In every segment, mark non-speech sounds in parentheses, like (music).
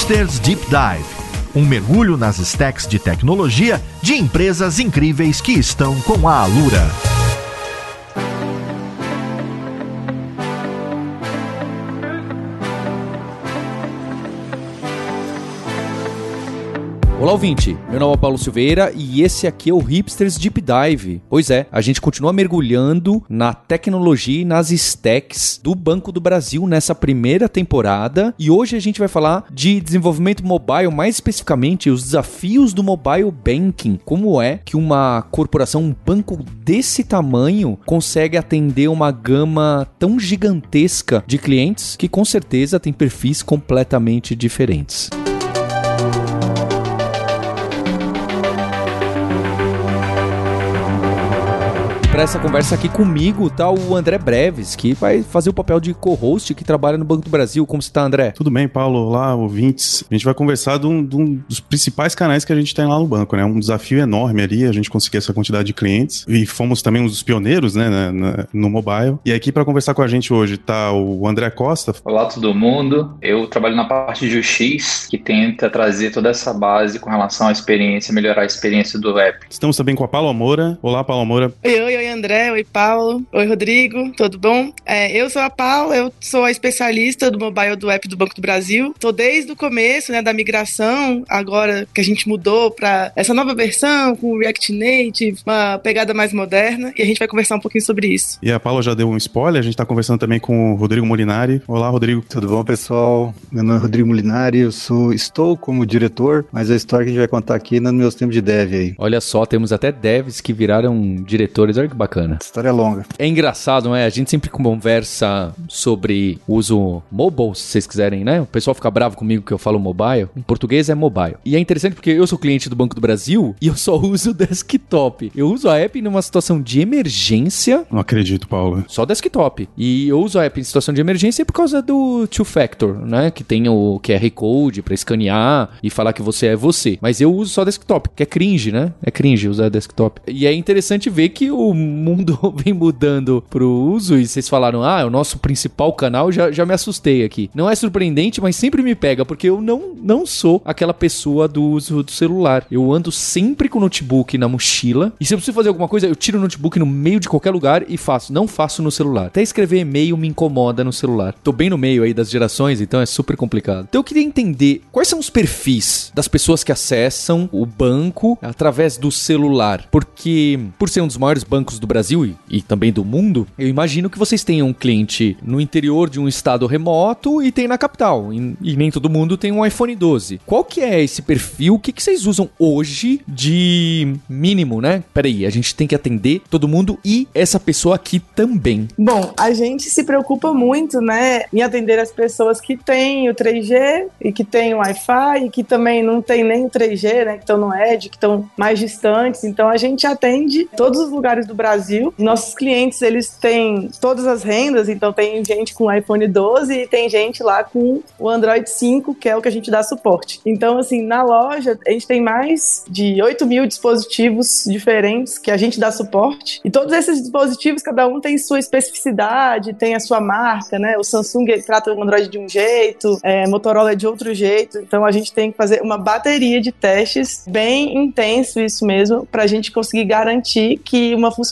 Hipsters Deep Dive um mergulho nas stacks de tecnologia de empresas incríveis que estão com a Alura. Olá, ouvinte. Meu nome é Paulo Silveira e esse aqui é o Hipsters Deep Dive. Pois é, a gente continua mergulhando na tecnologia e nas stacks do Banco do Brasil nessa primeira temporada e hoje a gente vai falar de desenvolvimento mobile, mais especificamente os desafios do mobile banking. Como é que uma corporação, um banco desse tamanho consegue atender uma gama tão gigantesca de clientes que com certeza tem perfis completamente diferentes. Para essa conversa aqui comigo tá o André Breves, que vai fazer o papel de co-host que trabalha no Banco do Brasil. Como está, André? Tudo bem, Paulo. Olá, ouvintes. A gente vai conversar de um, de um, dos principais canais que a gente tem lá no banco, né? Um desafio enorme ali, a gente conseguir essa quantidade de clientes. E fomos também um dos pioneiros, né, na, no mobile. E aqui para conversar com a gente hoje tá o André Costa. Olá, todo mundo. Eu trabalho na parte de UX, que tenta trazer toda essa base com relação à experiência, melhorar a experiência do app. Estamos também com a Paula Moura. Olá, Paula Moura. Oi, oi, oi, André, oi Paulo, oi Rodrigo, tudo bom? É, eu sou a Paula, eu sou a especialista do mobile do app do Banco do Brasil. Tô desde o começo, né, da migração, agora que a gente mudou para essa nova versão com React Native, uma pegada mais moderna, e a gente vai conversar um pouquinho sobre isso. E a Paula já deu um spoiler, a gente tá conversando também com o Rodrigo Molinari. Olá, Rodrigo. Tudo bom, pessoal? Meu nome é Rodrigo Molinari, eu sou, estou como diretor, mas a história que a gente vai contar aqui é nos meus tempos de dev aí. Olha só, temos até devs que viraram diretores, olha que bacana. História longa. É engraçado, não é? A gente sempre conversa sobre uso mobile, se vocês quiserem, né? O pessoal fica bravo comigo que eu falo mobile. Em português é mobile. E é interessante porque eu sou cliente do Banco do Brasil e eu só (laughs) uso desktop. Eu uso a app numa situação de emergência. Não acredito, Paulo. Só desktop. E eu uso a app em situação de emergência por causa do two factor, né? Que tem o QR Code para escanear e falar que você é você. Mas eu uso só desktop, que é cringe, né? É cringe usar desktop. E é interessante ver que o mundo (laughs) vem mudando pro uso e vocês falaram, ah, é o nosso principal canal, já, já me assustei aqui. Não é surpreendente, mas sempre me pega, porque eu não, não sou aquela pessoa do uso do celular. Eu ando sempre com o notebook na mochila e se eu preciso fazer alguma coisa, eu tiro o notebook no meio de qualquer lugar e faço. Não faço no celular. Até escrever e-mail me incomoda no celular. Tô bem no meio aí das gerações, então é super complicado. Então eu queria entender quais são os perfis das pessoas que acessam o banco através do celular. Porque, por ser um dos maiores bancos do Brasil e, e também do mundo, eu imagino que vocês tenham um cliente no interior de um estado remoto e tem na capital. E, e nem todo mundo tem um iPhone 12. Qual que é esse perfil? O que, que vocês usam hoje de mínimo, né? Peraí, a gente tem que atender todo mundo e essa pessoa aqui também. Bom, a gente se preocupa muito, né, em atender as pessoas que têm o 3G e que têm o Wi-Fi e que também não tem nem o 3G, né, que estão no Edge, que estão mais distantes. Então a gente atende todos os lugares do Brasil. Nossos clientes, eles têm todas as rendas, então tem gente com iPhone 12 e tem gente lá com o Android 5, que é o que a gente dá suporte. Então, assim, na loja, a gente tem mais de 8 mil dispositivos diferentes que a gente dá suporte. E todos esses dispositivos, cada um tem sua especificidade, tem a sua marca, né? O Samsung trata o Android de um jeito, é, Motorola de outro jeito. Então, a gente tem que fazer uma bateria de testes bem intenso, isso mesmo, para a gente conseguir garantir que uma funcionalidade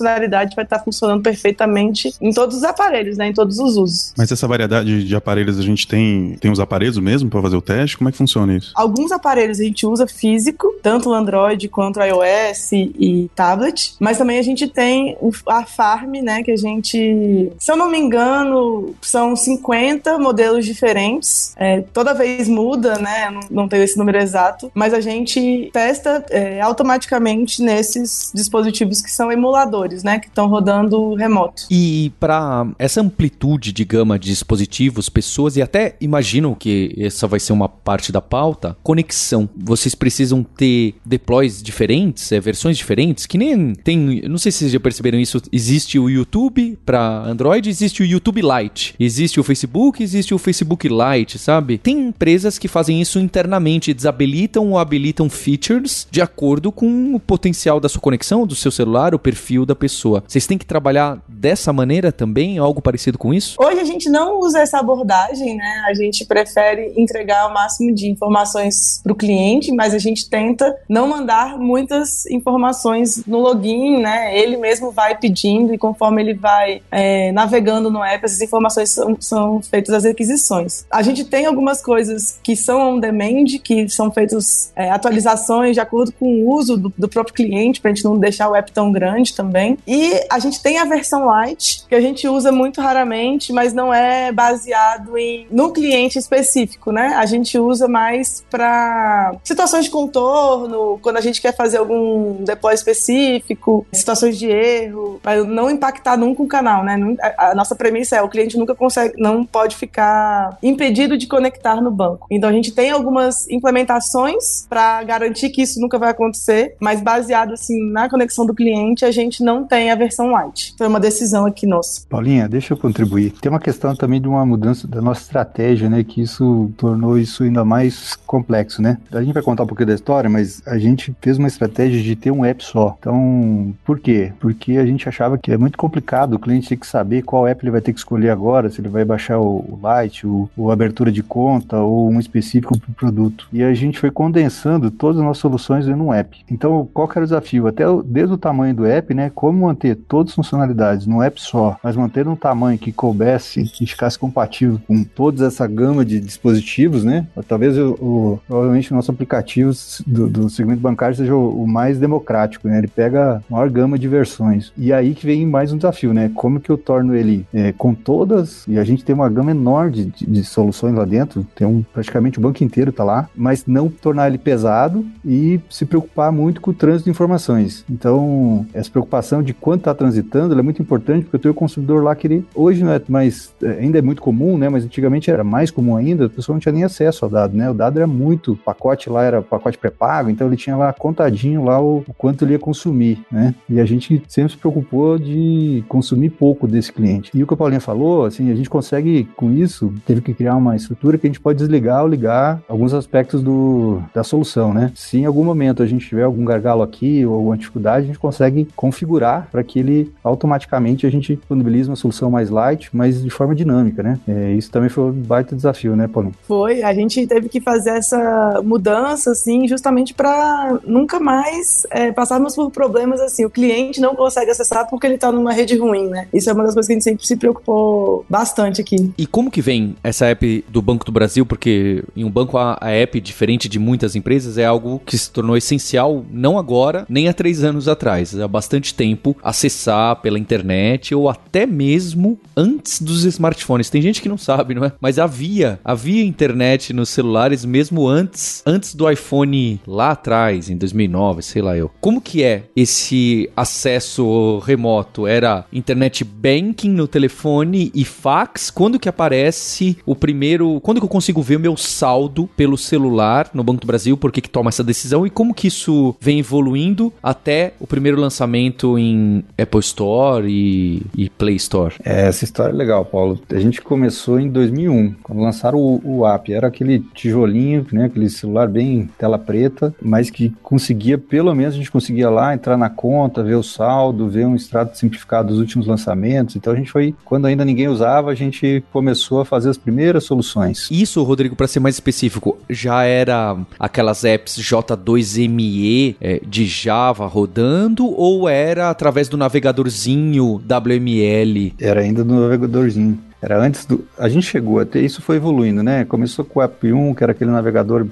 vai estar funcionando perfeitamente em todos os aparelhos, né? Em todos os usos. Mas essa variedade de aparelhos a gente tem, tem os aparelhos mesmo para fazer o teste? Como é que funciona isso? Alguns aparelhos a gente usa físico, tanto o Android quanto o iOS e tablet, mas também a gente tem a Farm, né? Que a gente, se eu não me engano, são 50 modelos diferentes. É, toda vez muda, né? Não, não tenho esse número exato, mas a gente testa é, automaticamente nesses dispositivos que são emuladores, né? Que estão rodando remoto. E para essa amplitude de gama de dispositivos, pessoas, e até imagino que essa vai ser uma parte da pauta, conexão. Vocês precisam ter deploys diferentes, é, versões diferentes, que nem tem. Não sei se vocês já perceberam isso. Existe o YouTube para Android, existe o YouTube Lite, existe o Facebook, existe o Facebook Lite, sabe? Tem empresas que fazem isso internamente, desabilitam ou habilitam features de acordo com o potencial da sua conexão, do seu celular, o perfil da, pessoa. Vocês têm que trabalhar dessa maneira também, algo parecido com isso? Hoje a gente não usa essa abordagem, né? A gente prefere entregar o máximo de informações para o cliente, mas a gente tenta não mandar muitas informações no login, né? Ele mesmo vai pedindo e conforme ele vai é, navegando no app, essas informações são, são feitas as requisições. A gente tem algumas coisas que são on demand, que são feitas é, atualizações de acordo com o uso do, do próprio cliente, para a gente não deixar o app tão grande também. E a gente tem a versão light, que a gente usa muito raramente, mas não é baseado em no cliente específico, né? A gente usa mais para situações de contorno, quando a gente quer fazer algum deploy específico, situações de erro, para não impactar nunca o canal, né? A nossa premissa é o cliente nunca consegue, não pode ficar impedido de conectar no banco. Então a gente tem algumas implementações para garantir que isso nunca vai acontecer, mas baseado assim na conexão do cliente, a gente não tem a versão light. Foi uma decisão aqui nossa. Paulinha, deixa eu contribuir. Tem uma questão também de uma mudança da nossa estratégia, né, que isso tornou isso ainda mais complexo, né? A gente vai contar um pouquinho da história, mas a gente fez uma estratégia de ter um app só. Então, por quê? Porque a gente achava que é muito complicado o cliente ter que saber qual app ele vai ter que escolher agora, se ele vai baixar o, Lite, o, o abertura de conta ou um específico para o produto. E a gente foi condensando todas as nossas soluções em um app. Então, qual que era o desafio? Até desde o tamanho do app, né? Como manter todas as funcionalidades num app só, mas manter um tamanho que coubesse e ficasse compatível com toda essa gama de dispositivos, né? Talvez o, o provavelmente o nosso aplicativo do, do segmento bancário seja o, o, mais democrático, né? Ele pega a maior gama de versões. E aí que vem mais um desafio, né? Como que eu torno ele é, com todas, e a gente tem uma gama enorme de, de, de soluções lá dentro, tem um, praticamente o banco inteiro tá lá, mas não tornar ele pesado e se preocupar muito com o trânsito de informações. Então, essa preocupação de quanto está transitando é muito importante, porque eu tenho o consumidor lá que ele, hoje não é mais, é, ainda é muito comum, né? Mas antigamente era mais comum ainda, a pessoa não tinha nem acesso ao dado, né? O dado era muito, o pacote lá era pacote pré-pago, então ele tinha lá contadinho lá o, o, quanto ele ia consumir, né? E a gente sempre se preocupou de consumir pouco desse cliente. E o que a Paulinha falou, assim, a gente consegue com isso, teve que criar uma estrutura que a gente pode desligar ou ligar alguns aspectos do, da solução, né? Se em algum momento a gente tiver algum gargalo aqui ou alguma dificuldade, a gente consegue configurar para que ele automaticamente a gente disponibilize uma solução mais light, mas de forma dinâmica, né? É, isso também foi um baita desafio, né, Paulinho? Foi, a gente teve que fazer essa mudança, assim, justamente para nunca mais é, passarmos por problemas assim. O cliente não consegue acessar porque ele está numa rede ruim, né? Isso é uma das coisas que a gente sempre se preocupou bastante aqui. E como que vem essa app do Banco do Brasil? Porque em um banco a, a app, diferente de muitas empresas, é algo que se tornou essencial não agora, nem há três anos atrás. Há bastante tempo acessar pela internet ou até mesmo antes dos smartphones. Tem gente que não sabe, não é? Mas havia, havia internet nos celulares mesmo antes, antes do iPhone lá atrás, em 2009, sei lá eu. Como que é esse acesso remoto? Era internet banking no telefone e fax? Quando que aparece o primeiro, quando que eu consigo ver o meu saldo pelo celular no Banco do Brasil? Por que que toma essa decisão e como que isso vem evoluindo até o primeiro lançamento em Apple Store e, e Play Store? É, essa história é legal, Paulo. A gente começou em 2001, quando lançaram o, o app. Era aquele tijolinho, né, aquele celular bem tela preta, mas que conseguia, pelo menos a gente conseguia lá entrar na conta, ver o saldo, ver um extrato simplificado dos últimos lançamentos. Então a gente foi, quando ainda ninguém usava, a gente começou a fazer as primeiras soluções. Isso, Rodrigo, para ser mais específico, já era aquelas apps J2ME é, de Java rodando ou era através do navegadorzinho WML? Era ainda do navegadorzinho. Era antes do. A gente chegou até. Isso foi evoluindo, né? Começou com o App 1, que era aquele navegador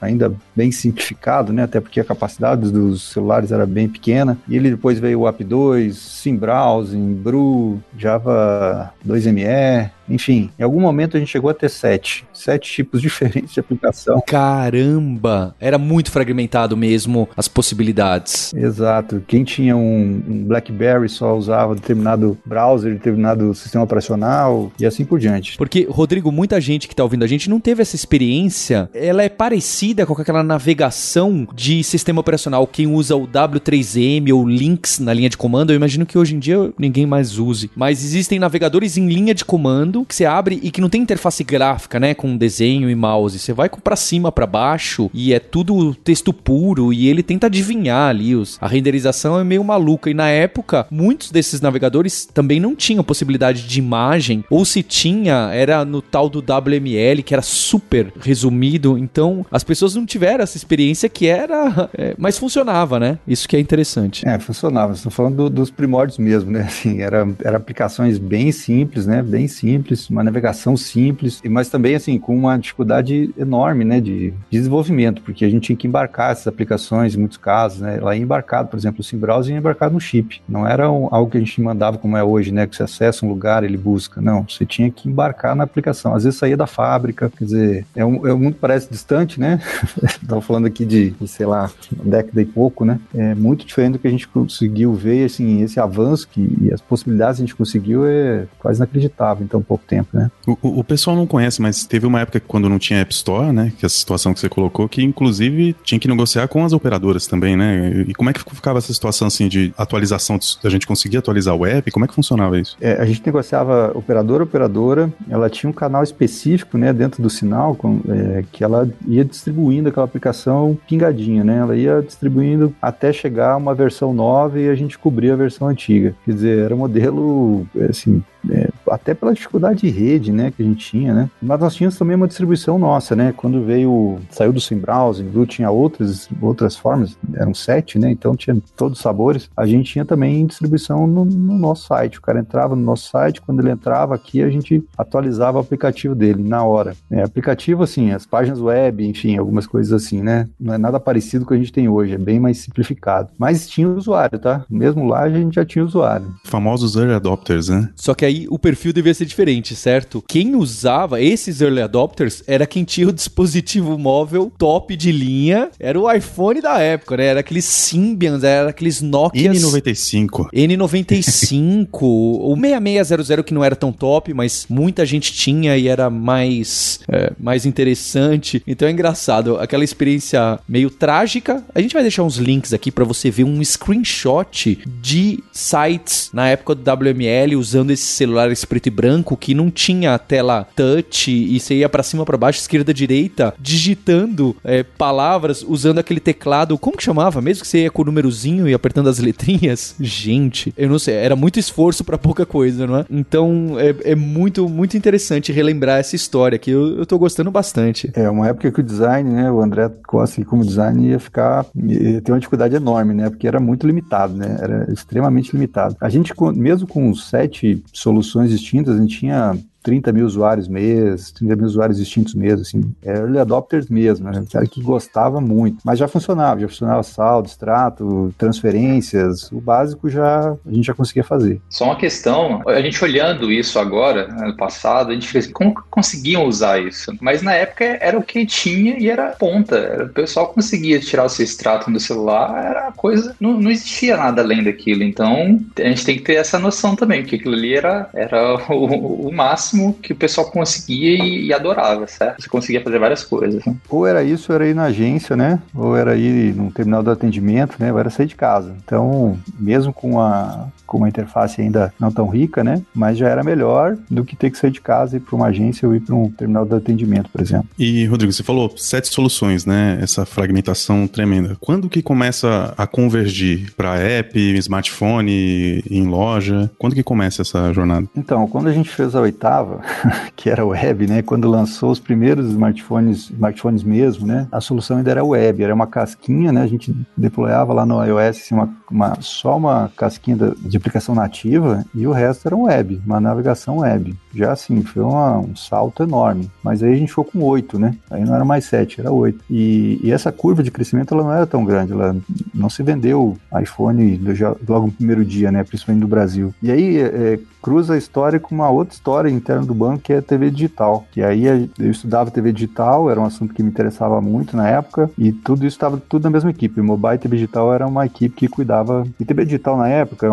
ainda bem simplificado, né? Até porque a capacidade dos celulares era bem pequena. E ele depois veio o App 2, SimBrowsing, Brew, Java 2ME, enfim, em algum momento a gente chegou a ter sete. Sete tipos (laughs) diferentes de aplicação. Caramba! Era muito fragmentado mesmo as possibilidades. Exato. Quem tinha um, um BlackBerry só usava determinado browser, determinado sistema operacional e assim por diante. Porque, Rodrigo, muita gente que está ouvindo a gente não teve essa experiência. Ela é parecida com aquela navegação de sistema operacional. Quem usa o W3M ou Lynx na linha de comando, eu imagino que hoje em dia ninguém mais use. Mas existem navegadores em linha de comando que você abre e que não tem interface gráfica, né, com desenho e mouse. Você vai para cima, para baixo e é tudo texto puro e ele tenta adivinhar ali os a renderização é meio maluca e na época muitos desses navegadores também não tinham possibilidade de imagem ou se tinha era no tal do WML que era super resumido. Então as pessoas não tiveram essa experiência que era, é, mas funcionava, né? Isso que é interessante. É, funcionava. Estou falando do, dos primórdios mesmo, né? Assim, era, era aplicações bem simples, né? Bem simples, uma navegação simples, mas também assim com uma dificuldade enorme, né? De desenvolvimento, porque a gente tinha que embarcar essas aplicações em muitos casos, né? Ela ia embarcado, por exemplo, o SimBrowser ia embarcado no chip. Não era um, algo que a gente mandava como é hoje, né? Que você acessa um lugar, ele busca. Não, você tinha que embarcar na aplicação. Às vezes saía da fábrica, quer dizer, é um, é um mundo parece distante, né? (laughs) Estava falando aqui de, de, sei lá, década e pouco, né? É muito diferente do que a gente conseguiu ver, assim, esse avanço que, e as possibilidades que a gente conseguiu é quase inacreditável em tão pouco tempo, né? O, o, pessoal não conhece, mas teve uma época quando não tinha App Store, né? Que é a situação que você colocou, que inclusive tinha que negociar com as operadoras também, né? E como é que ficava essa situação assim de atualização, a gente conseguia atualizar o app? Como é que funcionava isso? É, a gente negociava operadora operadora, ela tinha um canal específico, né, dentro do sinal, com, é, que ela ia distribuindo aquela aplicação pingadinha, né? Ela ia distribuindo até chegar uma versão nova e a gente cobria a versão antiga. Quer dizer, era um modelo, assim, é, até pela dificuldade de rede, né, que a gente tinha, né? Mas nós tínhamos também uma distribuição nossa, né? Quando veio, saiu do SimBrowser, viu, tinha outras, outras formas, eram sete, né? Então tinha todos os sabores. A gente tinha também distribuição no, no, nosso site. O cara entrava no nosso site, quando ele entrava aqui, a gente atualizava o aplicativo dele na hora. É, aplicativo, assim, as páginas web, enfim, algumas coisas assim, né? Não é nada parecido com o que a gente tem hoje, é bem mais simplificado. Mas tinha usuário, tá? Mesmo lá a gente já tinha usuário. Famosos early adopters, né? Só que aí o perfil devia ser diferente, certo? Quem usava esses early adopters era quem tinha o dispositivo móvel top de linha, era o iPhone da época, né? Era aqueles Symbians, era aqueles Nokia N95. N95, o 6600 que não era tão top, mas muita gente tinha e era mais, é, mais interessante. Então é engraçado, aquela experiência meio trágica. A gente vai deixar uns links aqui para você ver um screenshot de sites na época do WML usando esses celulares preto e branco que não tinha tela touch e você ia para cima, para baixo, esquerda, direita, digitando é, palavras usando aquele teclado. Como que chamava? Mesmo que você ia com o númerozinho e apertando as letrinhas? Gente, eu não sei, era muito esforço para pouca coisa, não é? Então é, é, muito, muito interessante relembrar essa história que eu, eu tô gostando bastante. É, uma época que o design, né, o André Costa como design ia ficar, ia ter uma dificuldade enorme, né, porque era muito limitado, né, era extremamente limitado. A gente, mesmo com sete soluções distintas, a gente tinha 30 mil usuários mês, 30 mil usuários distintos mês, assim, é early adopters mesmo, né? Cara que gostava muito, mas já funcionava, já funcionava saldo, extrato, transferências, o básico já a gente já conseguia fazer. Só uma questão, a gente olhando isso agora, né, no passado, a gente fez como conseguiam usar isso? Mas na época era o que tinha e era ponta, era, o pessoal conseguia tirar o seu extrato do celular, era coisa, não, não existia nada além daquilo, então a gente tem que ter essa noção também, que aquilo ali era, era (laughs) o, o máximo máximo que o pessoal conseguia e, e adorava, certo? Você conseguia fazer várias coisas. Né? Ou era isso, ou era ir na agência, né? Ou era ir no terminal do atendimento, né? Ou era sair de casa. Então, mesmo com a, com uma interface ainda não tão rica, né? Mas já era melhor do que ter que sair de casa e ir para uma agência ou ir para um terminal de atendimento, por exemplo. E, Rodrigo, você falou sete soluções, né? Essa fragmentação tremenda. Quando que começa a convergir para app, smartphone, em loja? Quando que começa essa jornada? Então, quando a gente fez a oitava, (laughs) que era web, né? Quando lançou os primeiros smartphones, smartphones mesmo, né? A solução ainda era web, era uma casquinha, né? A gente deployava lá no iOS assim, uma, uma, só uma casquinha de aplicação nativa e o resto era um web, uma navegação web. Já assim, foi uma, um salto enorme. Mas aí a gente ficou com oito, né? Aí não era mais sete, era oito. E, e, essa curva de crescimento ela não era tão grande, ela não se vendeu iPhone logo no primeiro dia, né? Principalmente no Brasil. E aí é, cruza a história com uma outra história do banco que é TV digital. Que aí eu estudava TV digital, era um assunto que me interessava muito na época, e tudo isso estava tudo na mesma equipe. O Mobile TV Digital era uma equipe que cuidava. E TV digital na época,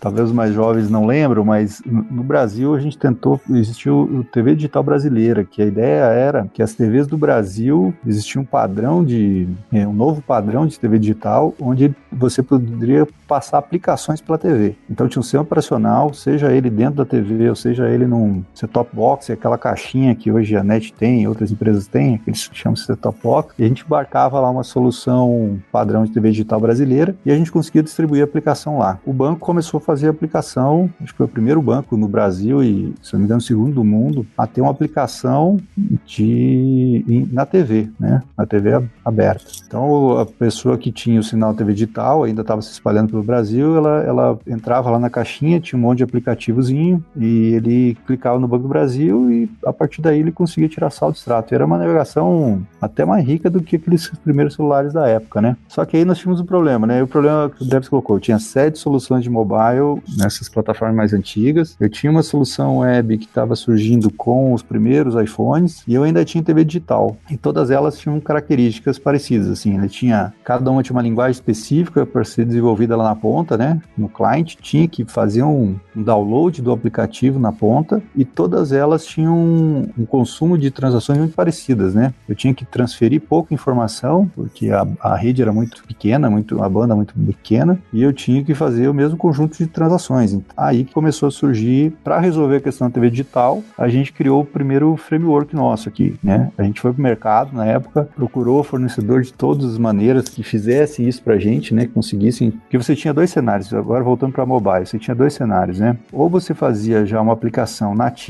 talvez os mais jovens não lembram, mas no Brasil a gente tentou, existiu o TV digital brasileira, que a ideia era que as TVs do Brasil existia um padrão de é, um novo padrão de TV digital, onde você poderia passar aplicações pela TV. Então tinha um sistema operacional, seja ele dentro da TV, ou seja ele num, set-top box, aquela caixinha que hoje a NET tem, outras empresas têm, que eles chamam de set-top box, e a gente embarcava lá uma solução padrão de TV digital brasileira e a gente conseguia distribuir a aplicação lá. O banco começou a fazer a aplicação, acho que foi o primeiro banco no Brasil e, se não me engano, o segundo do mundo, a ter uma aplicação de, na TV, né? Na TV aberta. Então, a pessoa que tinha o sinal TV digital, ainda estava se espalhando pelo Brasil, ela, ela entrava lá na caixinha, tinha um monte de aplicativozinho e ele clicava no Banco do Brasil e a partir daí ele conseguia tirar saldo extrato. Era uma navegação até mais rica do que aqueles primeiros celulares da época, né? Só que aí nós tínhamos um problema, né? E o problema que o Debs colocou, eu tinha sete soluções de mobile nessas plataformas mais antigas, eu tinha uma solução web que estava surgindo com os primeiros iPhones e eu ainda tinha TV digital. E todas elas tinham características parecidas, assim, ele tinha, cada uma tinha uma linguagem específica para ser desenvolvida lá na ponta, né? No client, tinha que fazer um, um download do aplicativo na ponta e todas elas tinham um, um consumo de transações muito parecidas, né? Eu tinha que transferir pouca informação, porque a, a rede era muito pequena, muito, a banda muito pequena, e eu tinha que fazer o mesmo conjunto de transações. Aí que começou a surgir, para resolver a questão da TV digital, a gente criou o primeiro framework nosso aqui, né? A gente foi pro mercado na época, procurou fornecedor de todas as maneiras que fizesse isso pra gente, né? Que conseguissem. Porque você tinha dois cenários, agora voltando para mobile, você tinha dois cenários, né? Ou você fazia já uma aplicação nativa,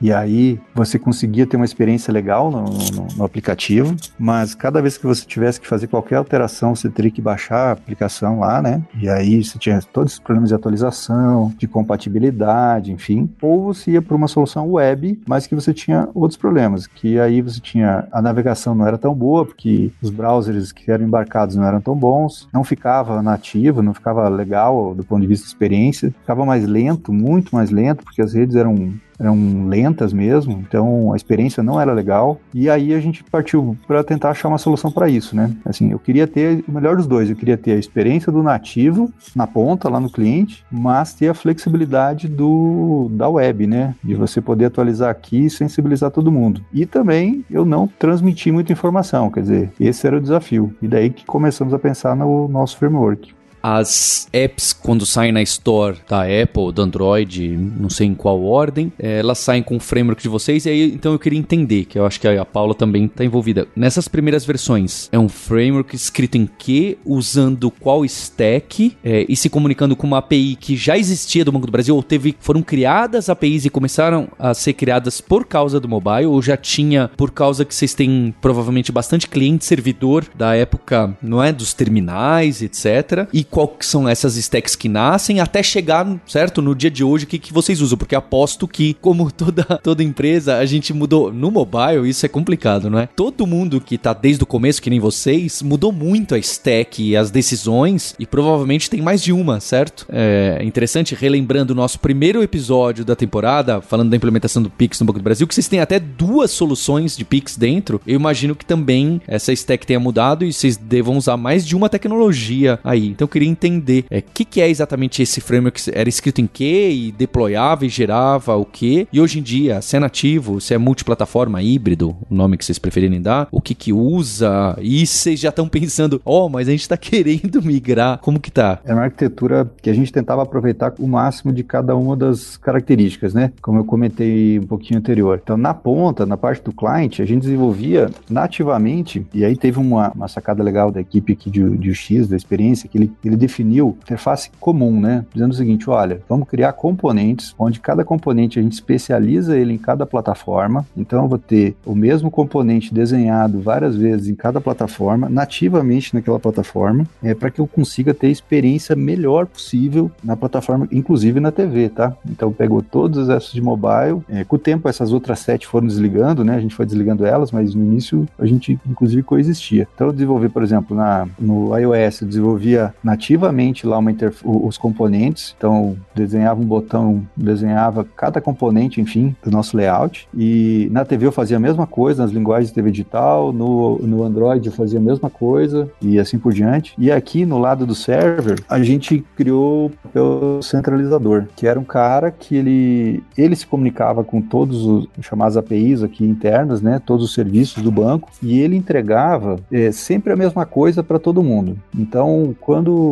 e aí você conseguia ter uma experiência legal no, no, no aplicativo, mas cada vez que você tivesse que fazer qualquer alteração, você teria que baixar a aplicação lá, né? E aí você tinha todos os problemas de atualização, de compatibilidade, enfim. Ou você ia para uma solução web, mas que você tinha outros problemas, que aí você tinha a navegação não era tão boa, porque os browsers que eram embarcados não eram tão bons, não ficava nativo, não ficava legal do ponto de vista de experiência, ficava mais lento, muito mais lento, porque as redes eram eram lentas mesmo, então a experiência não era legal. E aí a gente partiu para tentar achar uma solução para isso, né? Assim, eu queria ter o melhor dos dois, eu queria ter a experiência do nativo na ponta lá no cliente, mas ter a flexibilidade do da web, né? De você poder atualizar aqui e sensibilizar todo mundo. E também eu não transmitir muita informação, quer dizer, esse era o desafio. E daí que começamos a pensar no nosso framework as apps, quando saem na Store da Apple, do Android, não sei em qual ordem, é, elas saem com o framework de vocês. E aí, então eu queria entender, que eu acho que a Paula também está envolvida. Nessas primeiras versões, é um framework escrito em que, usando qual stack é, e se comunicando com uma API que já existia do Banco do Brasil, ou teve, foram criadas APIs e começaram a ser criadas por causa do mobile, ou já tinha por causa que vocês têm provavelmente bastante cliente servidor da época, não é? Dos terminais, etc. E qual são essas stacks que nascem até chegar, certo? No dia de hoje, o que, que vocês usam? Porque aposto que, como (laughs) toda, toda empresa, a gente mudou. No mobile, isso é complicado, não é? Todo mundo que tá desde o começo, que nem vocês, mudou muito a stack e as decisões, e provavelmente tem mais de uma, certo? É interessante, relembrando o nosso primeiro episódio da temporada, falando da implementação do Pix no Banco do Brasil, que vocês têm até duas soluções de Pix dentro. Eu imagino que também essa stack tenha mudado e vocês devam usar mais de uma tecnologia aí. Então, eu queria entender o é, que, que é exatamente esse framework, era escrito em que e deployava e gerava o que, e hoje em dia, se é nativo, se é multiplataforma, híbrido, o nome que vocês preferirem dar, o que que usa, e vocês já estão pensando, ó, oh, mas a gente está (laughs) querendo migrar, como que tá? É uma arquitetura que a gente tentava aproveitar o máximo de cada uma das características, né? Como eu comentei um pouquinho anterior. Então, na ponta, na parte do cliente, a gente desenvolvia nativamente, e aí teve uma, uma sacada legal da equipe aqui de, de UX, da experiência, que ele, ele definiu interface comum, né? Dizendo o seguinte: olha, vamos criar componentes, onde cada componente a gente especializa ele em cada plataforma. Então eu vou ter o mesmo componente desenhado várias vezes em cada plataforma, nativamente naquela plataforma, é para que eu consiga ter a experiência melhor possível na plataforma, inclusive na TV, tá? Então pegou todos os apps de mobile. É, com o tempo essas outras sete foram desligando, né? A gente foi desligando elas, mas no início a gente inclusive coexistia. Então eu desenvolvi, por exemplo, na, no iOS, eu desenvolvia nativamente ativamente lá uma os componentes, então desenhava um botão, desenhava cada componente, enfim, do nosso layout. E na TV eu fazia a mesma coisa, nas linguagens de TV digital, no, no Android eu fazia a mesma coisa e assim por diante. E aqui no lado do server, a gente criou o centralizador, que era um cara que ele, ele se comunicava com todos os chamados APIs aqui internas, né, todos os serviços do banco, e ele entregava é, sempre a mesma coisa para todo mundo. Então, quando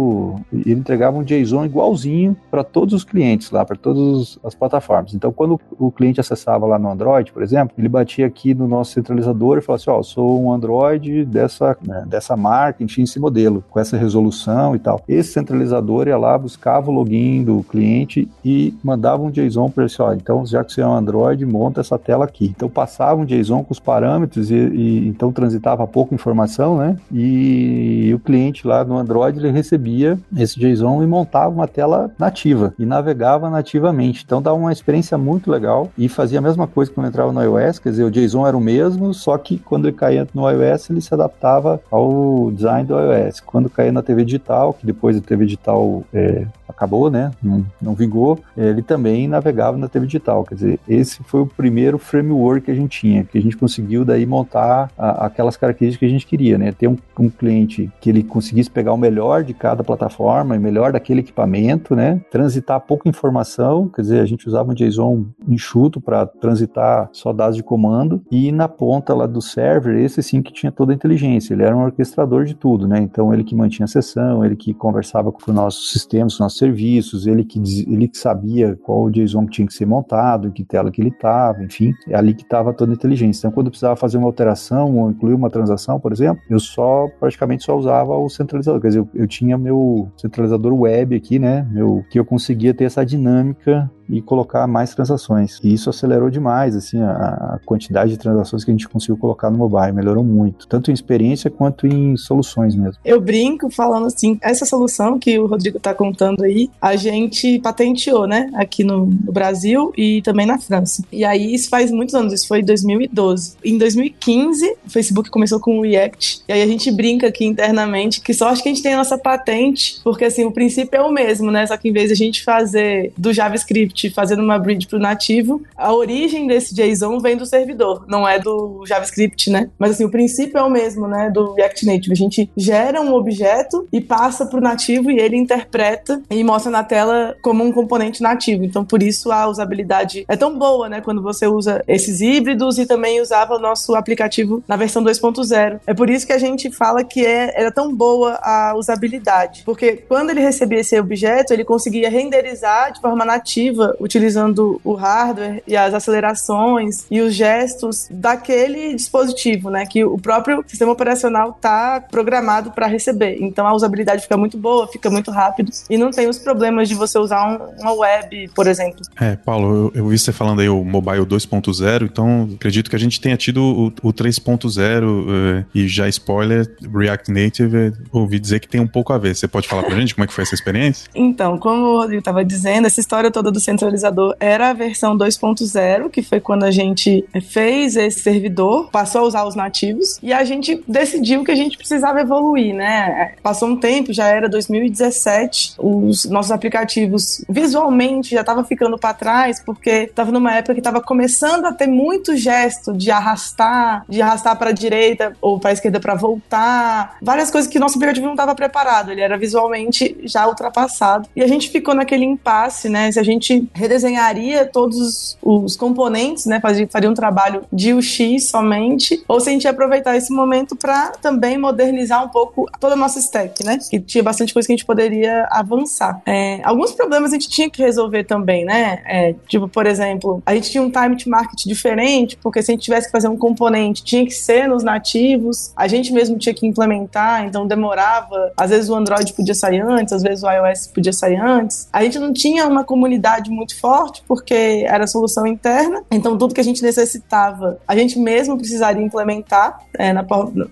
Ele entregava um JSON igualzinho para todos os clientes lá, para todas as plataformas. Então, quando o cliente acessava lá no Android, por exemplo, ele batia aqui no nosso centralizador e falava assim: Ó, oh, sou um Android dessa, né, dessa marca, enfim, esse modelo, com essa resolução e tal. Esse centralizador ia lá, buscava o login do cliente e mandava um JSON para ele: assim, ó, então já que você é um Android, monta essa tela aqui. Então, passava um JSON com os parâmetros e, e então transitava pouca informação, né? E o cliente lá no Android ele recebia esse JSON e montava uma tela nativa e navegava nativamente. Então dava uma experiência muito legal e fazia a mesma coisa quando entrava no iOS, quer dizer, o JSON era o mesmo, só que quando ele caía no iOS ele se adaptava ao design do iOS. Quando caía na TV digital, que depois a TV digital é, acabou, né? Não, não vingou, ele também navegava na TV digital. Quer dizer, esse foi o primeiro framework que a gente tinha, que a gente conseguiu daí montar a, aquelas características que a gente queria, né? Ter um, um, cliente que ele conseguisse pegar o melhor de cada plataforma, o melhor daquele equipamento, né? Transitar pouca informação, quer dizer, a gente usava um JSON enxuto para transitar só dados de comando e na ponta lá do server, esse sim que tinha toda a inteligência, ele era um orquestrador de tudo, né? Então ele que mantinha a sessão, ele que conversava com os nossos sistemas, os nossos serviços, ele que, ele que sabia qual o JSON que tinha que ser montado, que tela que ele estava, enfim, é ali que estava toda a inteligência. Então, quando precisava fazer uma alteração ou incluir uma transação, por exemplo, eu só, praticamente só usava o centralizador, quer dizer, eu, eu meu centralizador web aqui, né, meu, que eu conseguia ter essa dinâmica e colocar mais transações. E isso acelerou demais, assim, a, a, quantidade de transações que a gente conseguiu colocar no mobile, melhorou muito, tanto em experiência quanto em soluções mesmo. Eu brinco falando assim, essa solução que o Rodrigo está contando aí, a gente patenteou, né, aqui no, no, Brasil e também na França. E aí isso faz muitos anos, isso foi em 2012. Em 2015, o Facebook começou com o React, e aí a gente brinca aqui internamente que só acho que a gente tem a nossa patente, porque assim, o princípio é o mesmo, né, só que em vez de a gente fazer do JavaScript JavaScript fazendo uma bridge para o nativo, a origem desse JSON vem do servidor, não é do JavaScript, né? Mas assim, o princípio é o mesmo, né? Do React Native. A gente gera um objeto e passa para o nativo e ele interpreta e mostra na tela como um componente nativo. Então, por isso a usabilidade é tão boa, né? Quando você usa esses híbridos e também usava o nosso aplicativo na versão 2.0. É por isso que a gente fala que é, era tão boa a usabilidade. Porque quando ele recebia esse objeto, ele conseguia renderizar de forma nativa utilizando o hardware e as acelerações e os gestos daquele dispositivo, né? Que o próprio sistema operacional está programado para receber. Então a usabilidade fica muito boa, fica muito rápido e não tem os problemas de você usar um, uma web, por exemplo. É, Paulo, eu, eu vi você falando aí o mobile 2.0, então acredito que a gente tenha tido o, o 3.0 uh, e já spoiler, React Native, ouvi dizer que tem um pouco a ver. Você pode falar pra gente como é que foi essa experiência? Então, como Rodrigo estava dizendo, essa história toda do centralizador era a versão 2.0, que foi quando a gente fez esse servidor, passou a usar os nativos, e a gente decidiu que a gente precisava evoluir, né? Passou um tempo, já era 2017, os nossos aplicativos visualmente já estavam ficando para trás, porque estava numa época que estava começando a ter muito gesto de arrastar, de arrastar para a direita ou para a esquerda para voltar, várias coisas que nosso aplicativo não estava preparado, ele era visualmente já ultrapassado. E a gente ficou naquele impasse, né? Se a gente redesenharia todos os componentes, né? Faria um trabalho de UX somente, ou se a gente ia aproveitar esse momento para também modernizar um pouco toda a nossa stack, né? Que tinha bastante coisa que a gente poderia avançar. É, alguns problemas a gente tinha que resolver também, né? É, tipo, por exemplo, a gente tinha um time to market diferente, porque se a gente tivesse que fazer um componente, tinha que ser nos nativos, a gente mesmo tinha que implementar, então demorava. Às vezes o Android podia sair antes, às vezes o iOS podia sair antes. A gente não tinha uma comunidade muito forte, porque era solução interna. Então, tudo que a gente necessitava, a gente mesmo precisaria implementar é, na,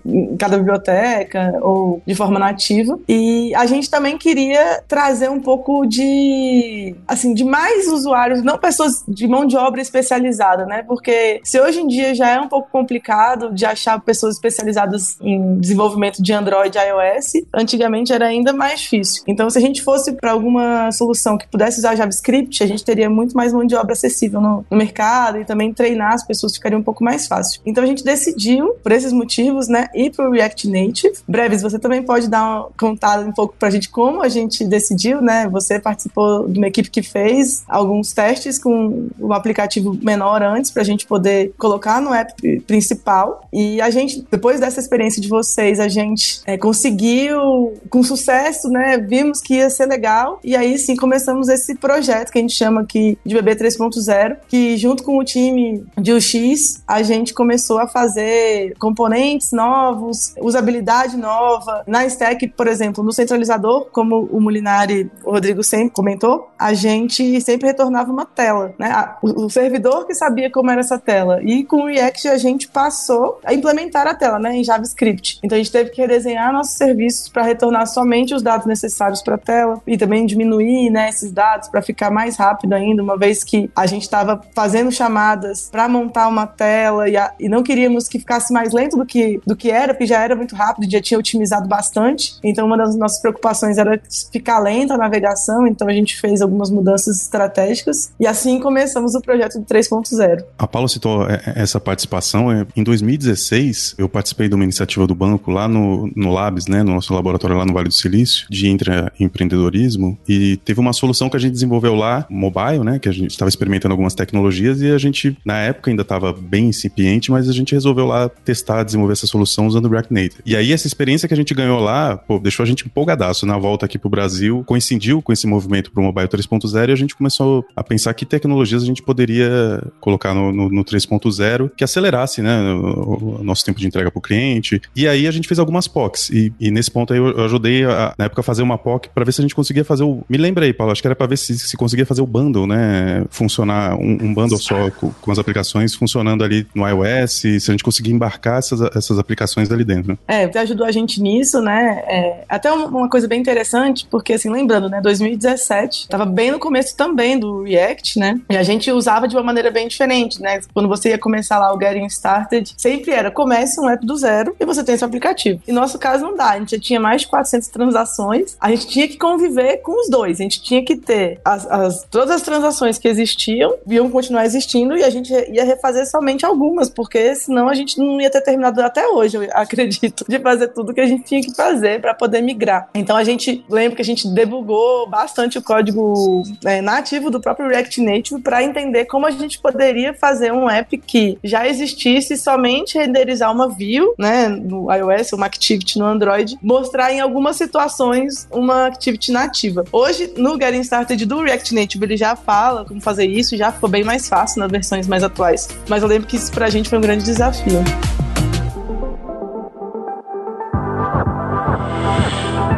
em cada biblioteca ou de forma nativa. E a gente também queria trazer um pouco de, assim, de mais usuários, não pessoas de mão de obra especializada, né? Porque se hoje em dia já é um pouco complicado de achar pessoas especializadas em desenvolvimento de Android e iOS, antigamente era ainda mais difícil. Então, se a gente fosse para alguma solução que pudesse usar JavaScript, a gente teria muito mais mão de obra acessível no, no mercado e também treinar as pessoas ficaria um pouco mais fácil. Então a gente decidiu, por esses motivos, né, ir para o React Native. Breves, você também pode dar uma contada um pouco para a gente como a gente decidiu, né? Você participou de uma equipe que fez alguns testes com o aplicativo menor antes para a gente poder colocar no app principal. E a gente, depois dessa experiência de vocês, a gente é, conseguiu com sucesso, né? Vimos que ia ser legal e aí sim começamos esse projeto que a gente chama aqui de BB 3.0, que junto com o time de UX a gente começou a fazer componentes novos, usabilidade nova. Na stack, por exemplo, no centralizador, como o Molinari, o Rodrigo sempre comentou, a gente sempre retornava uma tela, né? O servidor que sabia como era essa tela. E com o React a gente passou a implementar a tela, né, em JavaScript. Então a gente teve que redesenhar nossos serviços para retornar somente os dados necessários para a tela e também diminuir, né, esses dados para ficar mais rápido ainda, uma vez que a gente estava fazendo chamadas para montar uma tela e, a, e, não queríamos que ficasse mais lento do que, do que era, porque já era muito rápido, já tinha otimizado bastante. Então uma das nossas preocupações era ficar lenta a navegação, então a gente fez algumas mudanças estratégicas e assim começamos o projeto de 3.0. A Paula citou é, é, essa participação. É, em 2016, eu participei de uma iniciativa do banco lá no, no Labs, né, no nosso laboratório lá no Vale do Silício, de intraempreendedorismo, e teve uma solução que a gente desenvolveu lá, mobile, né, que a gente estava experimentando algumas tecnologias e a gente, na época, ainda estava bem incipiente, mas a gente resolveu lá testar, desenvolver essa solução usando o React Native. E aí, essa experiência que a gente ganhou lá, pô, deixou a gente empolgadaço na volta aqui pro Brasil, coincidiu com esse movimento pro Mobile 3.0 e a gente começou a pensar que tecnologias a gente poderia colocar no, no, no 3.0 que acelerasse, né, o, o, nosso tempo de entrega pro cliente. E aí a gente fez algumas POCs. E, e nesse ponto aí eu, eu ajudei a, na época a fazer uma POC para ver se a gente conseguia fazer o. Me lembrei, Paulo, acho que era para ver se, se conseguia fazer o bundle, né? Funcionar um, um bundle só com, com, as aplicações funcionando ali no iOS, se a gente conseguir embarcar essas, essas aplicações ali dentro. É, você ajudou a gente nisso, né? É, até uma coisa bem interessante, porque assim, lembrando, né? 2017, tava bem no começo também do React, né? E a gente usava de uma maneira bem diferente, né? Quando você ia começar lá o Getting Started, sempre era comece um app do zero e você tem seu aplicativo. E no nosso caso não dá, a gente já tinha mais de 400 transações, a gente tinha que conviver com os dois, a gente tinha que ter as, as, todas as transações que existiam, iam continuar existindo e a gente ia refazer somente algumas, porque senão a gente não ia ter terminado até hoje, eu acredito, de fazer tudo que a gente tinha que fazer para poder migrar. Então a gente lembra que a gente debugou bastante o código é, nativo do próprio React Native para entender como a gente poderia fazer um app que já existisse somente renderizar uma view, né, no iOS, uma activity no Android, mostrar em algumas situações uma activity nativa. Hoje, no Getting Started do React Native, ele já fala como fazer isso, já ficou bem mais fácil nas versões mais atuais. Mas eu lembro que isso pra gente foi um grande desafio.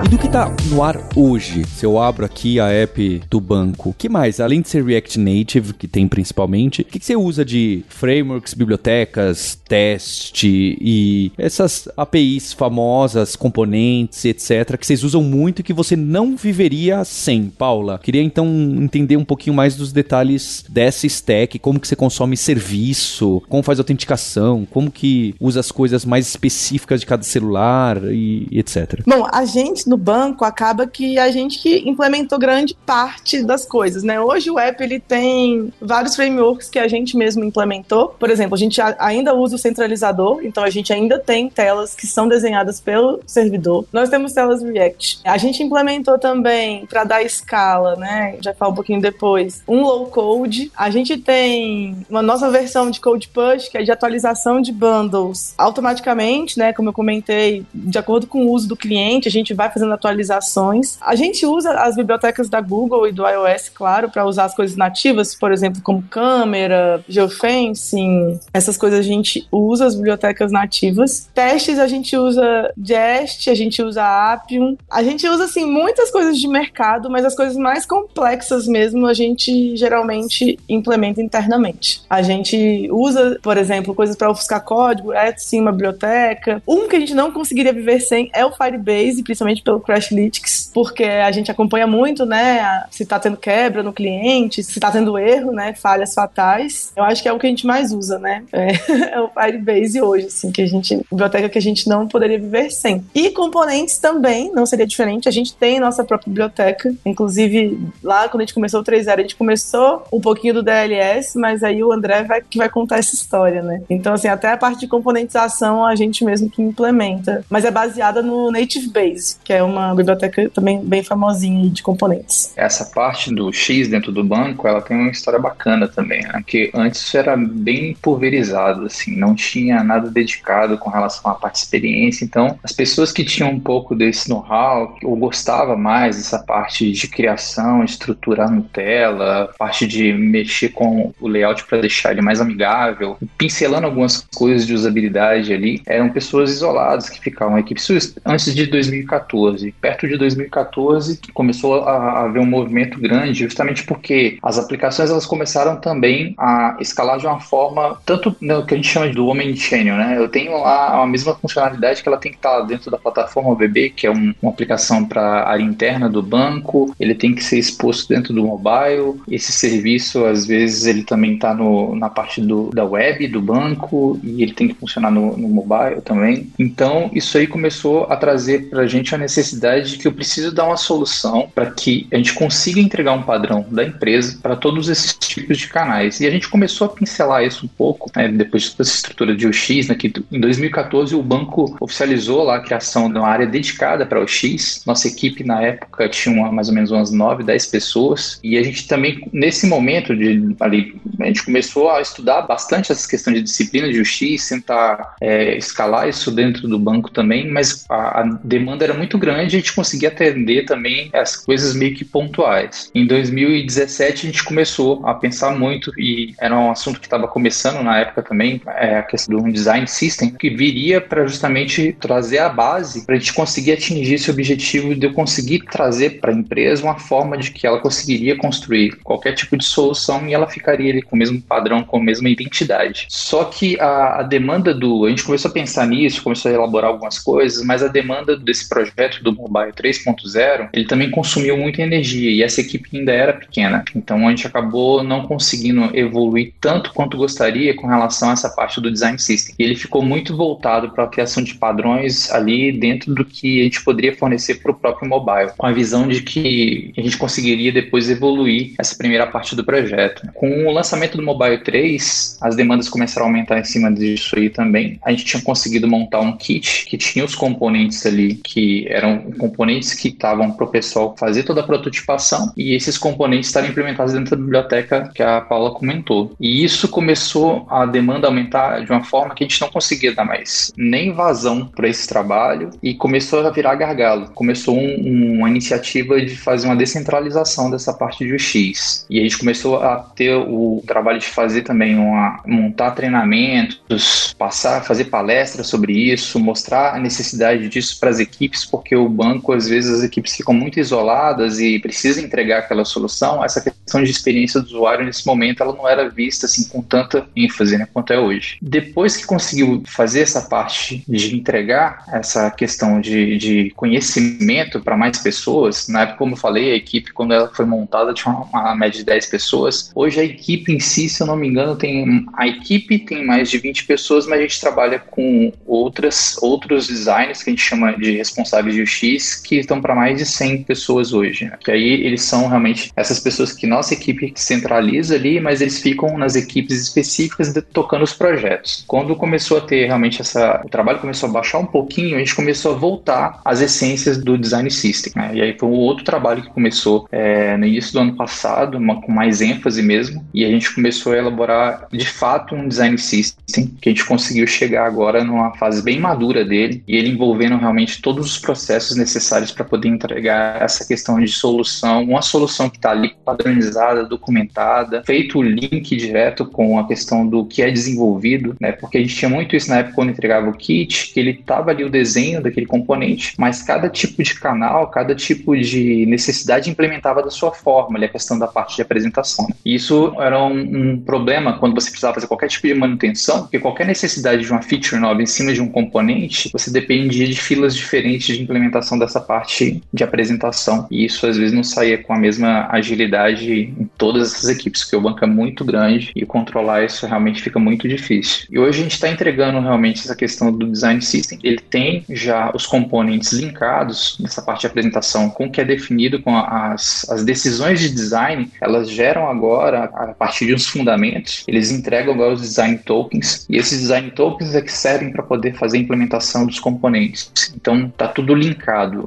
Do que tá no ar hoje, se eu abro aqui a app do banco, que mais? Além de ser React Native, que tem principalmente, o que, que você usa de frameworks, bibliotecas, teste e essas APIs famosas, componentes, etc., que vocês usam muito e que você não viveria sem, Paula? Queria então entender um pouquinho mais dos detalhes dessa stack, como que você consome serviço, como faz autenticação, como que usa as coisas mais específicas de cada celular e, e etc. Bom, a gente no banco, acaba que a gente que implementou grande parte das coisas, né? Hoje o app ele tem vários frameworks que a gente mesmo implementou. Por exemplo, a gente ainda usa o centralizador, então a gente ainda tem telas que são desenhadas pelo servidor. Nós temos telas React. A gente implementou também para dar escala, né? Já falo um pouquinho depois. Um low code. A gente tem uma nossa versão de code push, que é de atualização de bundles automaticamente, né? Como eu comentei, de acordo com o uso do cliente, a gente vai fazendo atualizações. A gente usa as bibliotecas da Google e do iOS, claro, para usar as coisas nativas, por exemplo, como câmera, geofencing, essas coisas a gente usa as bibliotecas nativas. Testes a gente usa Jest, a gente usa Appium. A gente usa assim muitas coisas de mercado, mas as coisas mais complexas mesmo a gente geralmente implementa internamente. A gente usa, por exemplo, coisas para ofuscar código, é sim uma biblioteca. Um que a gente não conseguiria viver sem é o Firebase, principalmente pelo Crashlytics, porque a gente acompanha muito, né, se está tendo quebra no cliente, se está tendo erro, né, falhas fatais. Eu acho que é o que a gente mais usa, né? É, (laughs) é o Firebase hoje, assim, que a gente, biblioteca que a gente não poderia viver sem. E componentes também, não seria diferente. A gente tem nossa própria biblioteca, inclusive lá quando a gente começou o 3.0, a gente começou um pouquinho do DLS, mas aí o André vai que vai contar essa história, né? Então, assim, até a parte de componentização a gente mesmo que implementa, mas é baseada no Native Base, que é uma biblioteca também bem famosinha de componentes. Essa parte do X dentro do banco, ela tem uma história bacana também, né? Porque antes era bem pulverizado, assim, não tinha nada dedicado com relação à parte de experiência. Então, as pessoas que tinham um pouco desse know-how, ou gostava mais dessa parte de criação, estruturar no tela, parte de mexer com o layout para deixar ele mais amigável, pincelando algumas coisas de usabilidade ali, eram pessoas isoladas que ficavam na equipe. Isso antes de 2014. Perto de 2014 começou a haver um movimento grande, justamente porque as aplicações elas começaram também a escalar de uma forma, tanto no que a gente chama de omnichannel, né? Eu tenho lá a mesma funcionalidade que ela tem que estar dentro da plataforma BB, que é um, uma aplicação para área interna do banco, ele tem que ser exposto dentro do mobile. Esse serviço, às vezes, ele também está na parte do, da web do banco e ele tem que funcionar no, no mobile também. Então, isso aí começou a trazer para a gente a necessidade de que eu preciso dar uma solução para que a gente consiga entregar um padrão da empresa para todos esses tipos de canais. E a gente começou a pincelar isso um pouco, né, depois de toda essa estrutura de UX, né, que em 2014 o banco oficializou lá a criação de uma área dedicada para UX. Nossa equipe na época tinha uma, mais ou menos umas 9, 10 pessoas. E a gente também, nesse momento de ali, a gente começou a estudar bastante essa questão de disciplina de UX, tentar é, escalar isso dentro do banco também, mas a, a demanda era muito grande, a gente conseguia atender também as coisas meio que pontuais. Em 2017 a gente começou a pensar muito e era um assunto que estava começando na época também, é a questão do design system, que viria para justamente trazer a base para a gente conseguir atingir esse objetivo de eu conseguir trazer para a empresa uma forma de que ela conseguiria construir qualquer tipo de solução e ela ficaria ali com o mesmo padrão, com a mesma identidade. Só que a, a demanda do. A gente começou a pensar nisso, começou a elaborar algumas coisas, mas a demanda desse projeto do Mobile 3.0 ele também consumiu muita energia e essa equipe ainda era pequena. Então a gente acabou não conseguindo evoluir tanto quanto gostaria com relação a essa parte do design system. E ele ficou muito voltado para a criação de padrões ali dentro do que a gente poderia fornecer para o próprio mobile, com a visão de que a gente conseguiria depois evoluir essa primeira parte do projeto. Com o lançamento do Mobile 3, as demandas começaram a aumentar em cima disso aí também. A gente tinha conseguido montar um kit que tinha os componentes ali, que eram componentes que estavam para o pessoal fazer toda a prototipação e esses componentes estarem implementados dentro da biblioteca que a Paula comentou. E isso começou a demanda aumentar de uma forma que a gente não conseguia dar mais nem vazão para esse trabalho e começou a virar gargalo. Começou um, uma iniciativa de fazer uma descentralização dessa parte de UX. E a gente começou a ter o trabalho de fazer também uma montar treinamentos, passar, fazer palestras sobre isso, mostrar a necessidade disso para as equipes, porque o banco às vezes as equipes ficam muito isoladas e precisa entregar aquela solução. Essa questão de experiência do usuário nesse momento ela não era vista assim com tanta ênfase, né, quanto é hoje. Depois que conseguiu fazer essa parte de entregar essa questão de, de conhecimento para mais pessoas, na época como eu falei, a equipe quando ela foi montada tinha uma média de 10 pessoas. Hoje a equipe em si, se eu não me engano, tem a equipe tem mais de 20 pessoas, mas a gente trabalha com outras outros designers que a gente chama de responsáveis de UX que estão para mais de 100 pessoas hoje. Né? Que aí eles são realmente essas pessoas que nossa equipe centraliza ali, mas eles ficam nas equipes específicas de, tocando os projetos. Quando começou a ter realmente essa o trabalho começou a baixar um pouquinho, a gente começou a voltar às essências do design system. Né? E aí foi um outro trabalho que começou é, no início do ano passado, uma, com mais ênfase mesmo, e a gente começou a elaborar de fato um design system que a gente conseguiu chegar agora numa fase bem madura dele e ele envolvendo realmente todos os processos necessários para poder entregar essa questão de solução, uma solução que está ali padronizada, documentada, feito o link direto com a questão do que é desenvolvido, né? Porque a gente tinha muito isso na época quando entregava o kit, que ele tava ali o desenho daquele componente, mas cada tipo de canal, cada tipo de necessidade implementava da sua forma, ali a questão da parte de apresentação. E isso era um, um problema quando você precisava fazer qualquer tipo de manutenção, porque qualquer necessidade de uma feature nova em cima de um componente, você dependia de filas diferentes de implementação coordenação dessa parte de apresentação. E isso às vezes não saía com a mesma agilidade em todas essas equipes, porque o banco é muito grande e controlar isso realmente fica muito difícil. E hoje a gente está entregando realmente essa questão do design system. Ele tem já os componentes linkados nessa parte de apresentação com o que é definido com as, as decisões de design, elas geram agora, a partir de uns fundamentos, eles entregam agora os design tokens, e esses design tokens é que servem para poder fazer a implementação dos componentes. Então tá tudo linkado.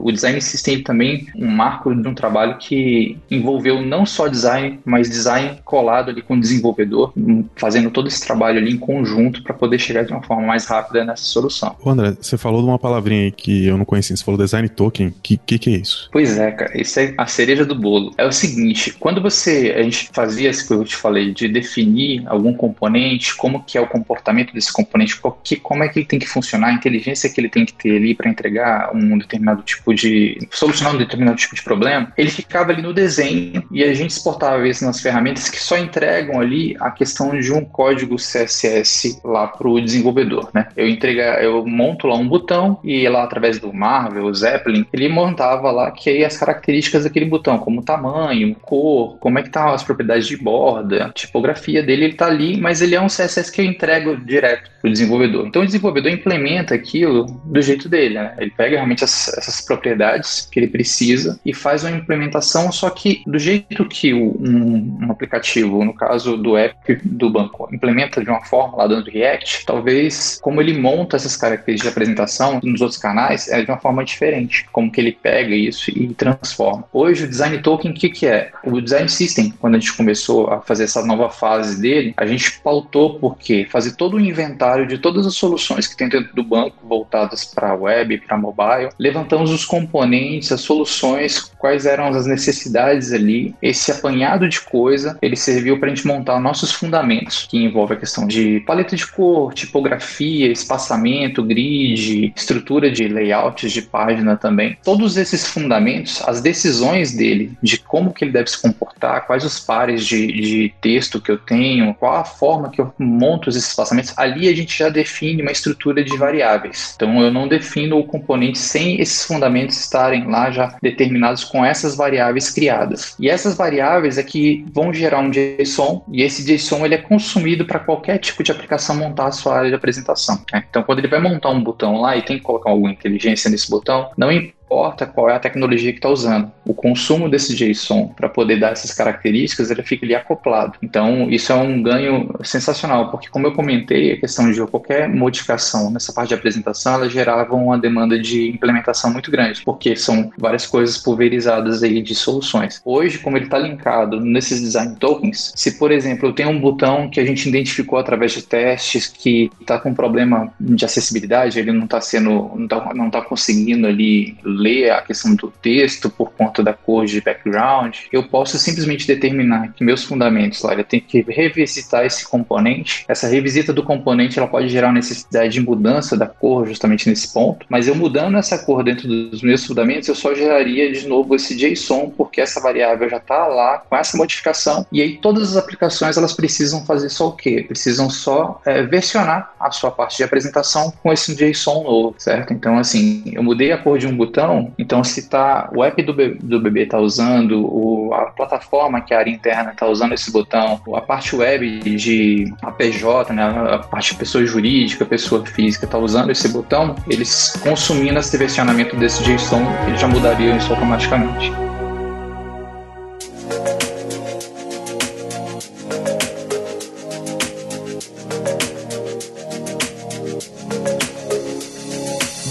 O design system também um marco de um trabalho que envolveu não só design, mas design colado ali com o desenvolvedor, fazendo todo esse trabalho ali em conjunto para poder chegar de uma forma mais rápida nessa solução. Ô André, você falou de uma palavrinha aí que eu não conhecia, você falou design token. O que, que, que é isso? Pois é, cara, isso é a cereja do bolo. É o seguinte, quando você, a gente fazia isso que eu te falei, de definir algum componente, como que é o comportamento desse componente, como é que ele tem que funcionar, a inteligência que ele tem que ter ali para entregar um determinado tipo de, solucionar um determinado tipo de problema, ele ficava ali no desenho e a gente exportava isso nas ferramentas que só entregam ali a questão de um código CSS lá para o desenvolvedor, né? Eu entrega, eu monto lá um botão e lá através do Marvel, Zeppelin, ele montava lá que aí as características daquele botão, como tamanho, cor, como é que tá as propriedades de borda, tipografia dele, ele tá ali, mas ele é um CSS que eu entrego direto para o desenvolvedor. Então o desenvolvedor implementa aquilo do jeito dele, né? Ele pega realmente essas, propriedades que ele precisa e faz uma implementação, só que do jeito que um, um, aplicativo, no caso do app do banco, implementa de uma forma lá dentro do React, talvez como ele monta essas características de apresentação nos outros canais é de uma forma diferente, como que ele pega isso e transforma. Hoje o design token, o que, que é? O design system, quando a gente começou a fazer essa nova fase dele, a gente pautou porque fazer todo o inventário de todas as soluções que tem dentro do banco voltadas para web, para mobile, levantamos os componentes, as soluções, quais eram as necessidades ali. Esse apanhado de coisa, ele serviu para a gente montar nossos fundamentos, que envolve a questão de paleta de cor, tipografia, espaçamento, grid, estrutura de layouts de página também. Todos esses fundamentos, as decisões dele, de como que ele deve se comportar, quais os pares de, de texto que eu tenho, qual a forma que eu monto esses espaçamentos, ali a gente já define uma estrutura de variáveis. Então eu não defino o componente sem esses fundamentos estarem lá já determinados com essas variáveis criadas. E essas variáveis é que vão gerar um JSON e esse JSON ele é consumido para qualquer tipo de aplicação montar a sua área de apresentação. Né? Então quando ele vai montar um botão lá e tem que colocar alguma inteligência nesse botão, não importa importa qual é a tecnologia que está usando. O consumo desse JSON para poder dar essas características, ele fica ali acoplado. Então, isso é um ganho sensacional, porque como eu comentei, a questão de qualquer modificação nessa parte de apresentação, ela gerava uma demanda de implementação muito grande, porque são várias coisas pulverizadas aí de soluções. Hoje, como ele está linkado nesses design tokens, se por exemplo eu tenho um botão que a gente identificou através de testes que está com problema de acessibilidade, ele não está sendo, não está tá conseguindo ali ler a questão do texto por conta da cor de background, eu posso simplesmente determinar que meus fundamentos lá, eu tenho que revisitar esse componente. Essa revisita do componente ela pode gerar necessidade de mudança da cor justamente nesse ponto, mas eu mudando essa cor dentro dos meus fundamentos, eu só geraria de novo esse JSON, porque essa variável já está lá com essa modificação. E aí todas as aplicações elas precisam fazer só o quê? Precisam só é, versionar a sua parte de apresentação com esse JSON novo, certo? Então assim, eu mudei a cor de um botão então, então se tá, o app do, do bebê está usando, o, a plataforma que a área interna está usando esse botão, a parte web de APJ, né, a parte pessoa jurídica, pessoa física está usando esse botão, eles consumindo esse versionamento desse JSON, eles já mudariam isso automaticamente.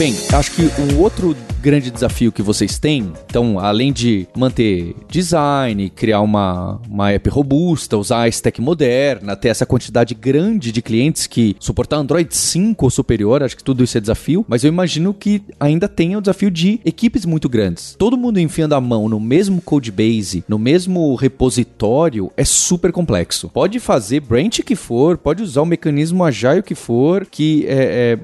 Bem, acho que um outro grande desafio que vocês têm, então, além de manter design, criar uma, uma app robusta, usar a stack moderna, ter essa quantidade grande de clientes que suportar Android 5 ou superior, acho que tudo isso é desafio, mas eu imagino que ainda tenha o desafio de equipes muito grandes. Todo mundo enfiando a mão no mesmo codebase, no mesmo repositório, é super complexo. Pode fazer branch que for, pode usar o mecanismo agile que for, que é, é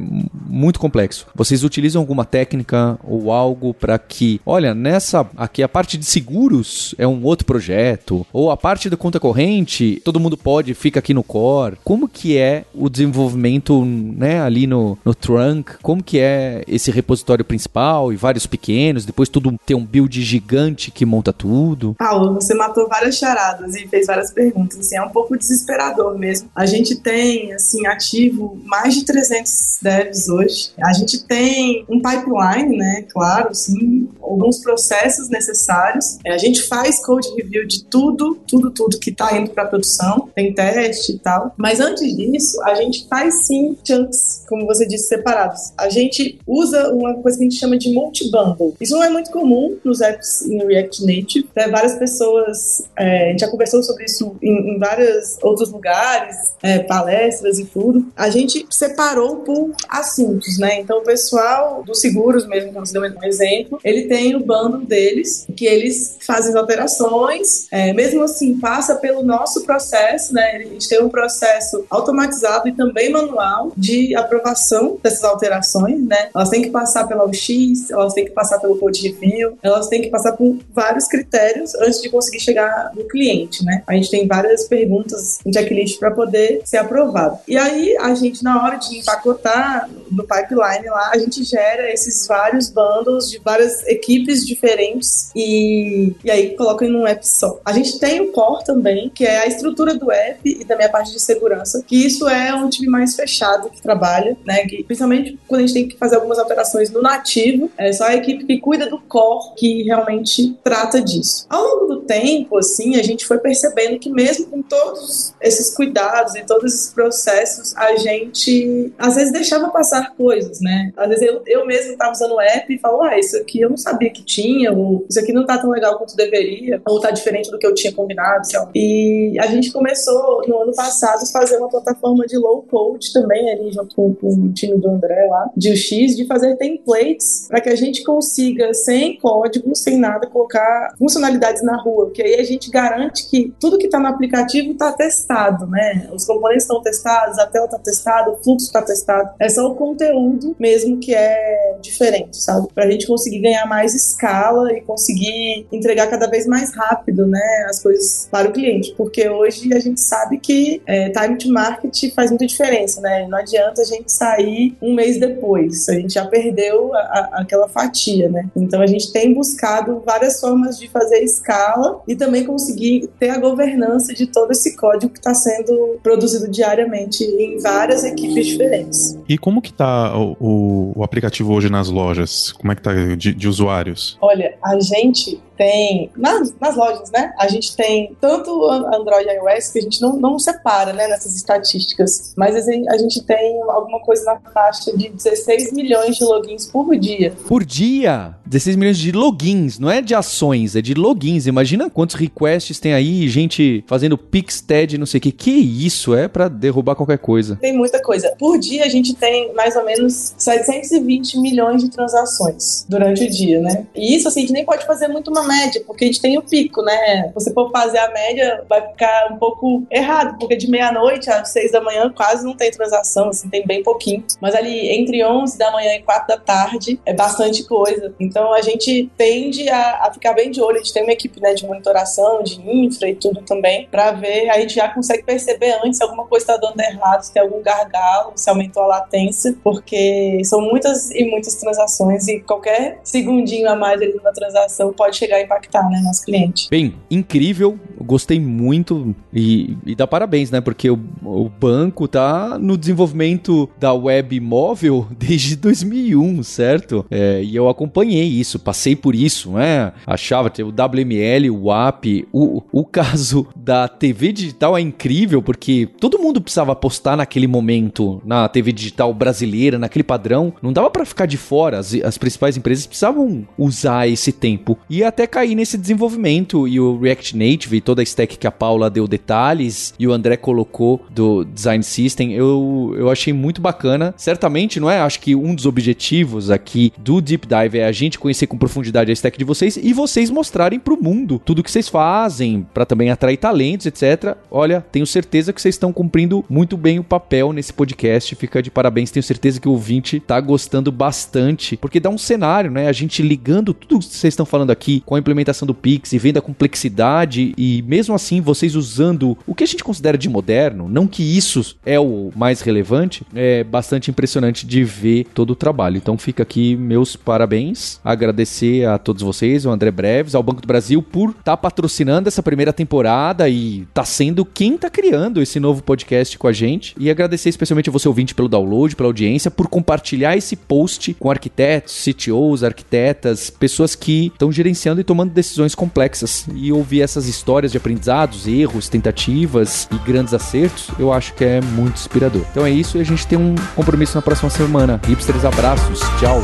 muito complexo. Vocês utilizam alguma técnica ou algo para que, olha, nessa aqui a parte de seguros é um outro projeto, ou a parte da conta corrente, todo mundo pode, fica aqui no core. Como que é o desenvolvimento, né, ali no, no trunk? Como que é esse repositório principal e vários pequenos, depois tudo ter um build gigante que monta tudo? Paulo, você matou várias charadas e fez várias perguntas, assim, é um pouco desesperador mesmo. A gente tem, assim, ativo mais de 300 devs hoje. A gente tem um pipeline, né, claro, sim, alguns processos necessários. É, a gente faz code review de tudo, tudo, tudo que está indo para produção, tem teste e tal. Mas antes disso, a gente faz sim chunks, como você disse, separados. A gente usa uma coisa que a gente chama de multi-bundle. Isso não é muito comum nos apps em React Native. Né? Várias pessoas, é, a gente já conversou sobre isso em, em vários outros lugares, é, palestras e tudo. A gente separou por assuntos, né? Então, o pessoal dos seguros mesmo, que você deu um exemplo, ele tem o bundle deles, que eles fazem alterações, é, mesmo assim, passa pelo nosso processo, né? A gente tem um processo automatizado e também manual de aprovação dessas alterações, né? Elas têm que passar pela UX, elas têm que passar pelo code review, elas têm que passar por vários critérios antes de conseguir chegar no cliente, né? A gente tem várias perguntas em checklist para poder ser aprovado. E aí, a gente, na hora de empacotar no pipeline lá, a gente gera esses vários bundles de várias equipes diferentes e, e aí coloca em um app só. A gente tem o core também, que é a estrutura do app e também a parte de segurança, que isso é um time mais fechado que trabalha, né? Que, principalmente quando a gente tem que fazer algumas alterações no nativo, é só a equipe que cuida do core que realmente trata disso. Ao longo do tempo, assim, a gente foi percebendo que mesmo com todos esses cuidados e todos esses processos, a gente às vezes deixava passar coisas, né? Às vezes eu, eu mesmo estava usando o app e falo, ah, isso aqui eu não sabia que tinha, ou isso aqui não tá tão legal quanto deveria, ou tá diferente do que eu tinha combinado, sei lá. E a gente começou no ano passado a fazer uma plataforma de low code também, ali junto com, com o time do André lá, de UX, de fazer templates para que a gente consiga, sem código, sem nada, colocar funcionalidades na rua, porque aí a gente garante que tudo que está no aplicativo está testado, né? Os componentes estão testados, a tela está testada, o fluxo está testado. É só o conteúdo mesmo que é diferente, sabe? Para a gente conseguir ganhar mais escala e conseguir entregar cada vez mais rápido, né, as coisas para o cliente, porque hoje a gente sabe que é, time to market faz muita diferença, né? Não adianta a gente sair um mês depois, a gente já perdeu a, a, aquela fatia, né? Então a gente tem buscado várias formas de fazer escala e também conseguir ter a governança de todo esse código que está sendo produzido diariamente em várias equipes diferentes. E como que tá o aplicativo hoje nas lojas? Como é que tá de, de usuários? Olha, a gente tem nas, nas lojas, né? A gente tem tanto Android e iOS que a gente não, não separa, né, nessas estatísticas, mas a gente tem alguma coisa na faixa de 16 milhões de logins por dia. Por dia? 16 milhões de logins, não é de ações, é de logins. Imagina quantos requests tem aí, gente fazendo pixted, não sei o que. Que isso? É para derrubar qualquer coisa. Tem muita coisa. Por dia a gente tem mais ou menos 720 milhões de transações durante o dia, né? E isso assim, a gente nem pode fazer muito uma média, porque a gente tem o pico, né? Você for fazer a média, vai ficar um pouco errado, porque de meia-noite às seis da manhã quase não tem transação, assim, tem bem pouquinho. Mas ali entre 11 da manhã e 4 da tarde é bastante coisa. Então a gente tende a, a ficar bem de olho. A gente tem uma equipe né, de monitoração, de infra e tudo também, para ver. A gente já consegue perceber antes se alguma coisa está dando errado, se tem algum gargalo, se aumentou a latência, porque são muitas e muitas transações e qualquer segundinho a mais ali numa transação pode chegar impactar, né, nosso cliente. Bem, incrível, gostei muito e, e dá parabéns, né, porque o, o banco tá no desenvolvimento da web móvel (laughs) desde 2001, certo? É, e eu acompanhei isso, passei por isso, né? Achava que o WML, o app, o, o caso da TV digital é incrível porque todo mundo precisava apostar naquele momento na TV digital brasileira, naquele padrão. Não dava para ficar de fora. As, as principais empresas precisavam usar esse tempo e até cair nesse desenvolvimento e o React Native e toda toda a stack que a Paula deu detalhes e o André colocou do Design System, eu, eu achei muito bacana. Certamente, não é? Acho que um dos objetivos aqui do Deep Dive é a gente conhecer com profundidade a stack de vocês e vocês mostrarem pro mundo tudo que vocês fazem, para também atrair talentos, etc. Olha, tenho certeza que vocês estão cumprindo muito bem o papel nesse podcast. Fica de parabéns. Tenho certeza que o ouvinte tá gostando bastante, porque dá um cenário, né? A gente ligando tudo que vocês estão falando aqui com a implementação do Pix e vendo a complexidade e mesmo assim vocês usando o que a gente considera de moderno, não que isso é o mais relevante, é bastante impressionante de ver todo o trabalho. Então fica aqui meus parabéns, agradecer a todos vocês, ao André Breves, ao Banco do Brasil por estar tá patrocinando essa primeira temporada e tá sendo quem tá criando esse novo podcast com a gente e agradecer especialmente a você ouvinte pelo download, pela audiência, por compartilhar esse post com arquitetos, CTOs, arquitetas, pessoas que estão gerenciando e tomando decisões complexas e ouvir essas histórias de aprendizados, erros, tentativas e grandes acertos, eu acho que é muito inspirador. Então é isso e a gente tem um compromisso na próxima semana. Hipsters, abraços, tchau.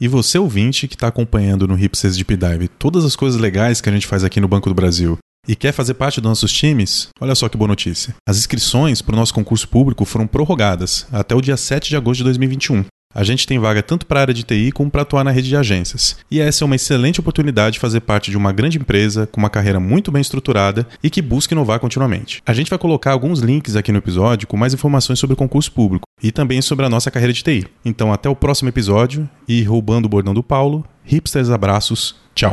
E você ouvinte que está acompanhando no Hipsters Deep Dive todas as coisas legais que a gente faz aqui no Banco do Brasil e quer fazer parte dos nossos times? Olha só que boa notícia. As inscrições para o nosso concurso público foram prorrogadas até o dia 7 de agosto de 2021. A gente tem vaga tanto para a área de TI como para atuar na rede de agências. E essa é uma excelente oportunidade de fazer parte de uma grande empresa com uma carreira muito bem estruturada e que busca inovar continuamente. A gente vai colocar alguns links aqui no episódio com mais informações sobre o concurso público e também sobre a nossa carreira de TI. Então, até o próximo episódio e roubando o bordão do Paulo, hipsters abraços, tchau.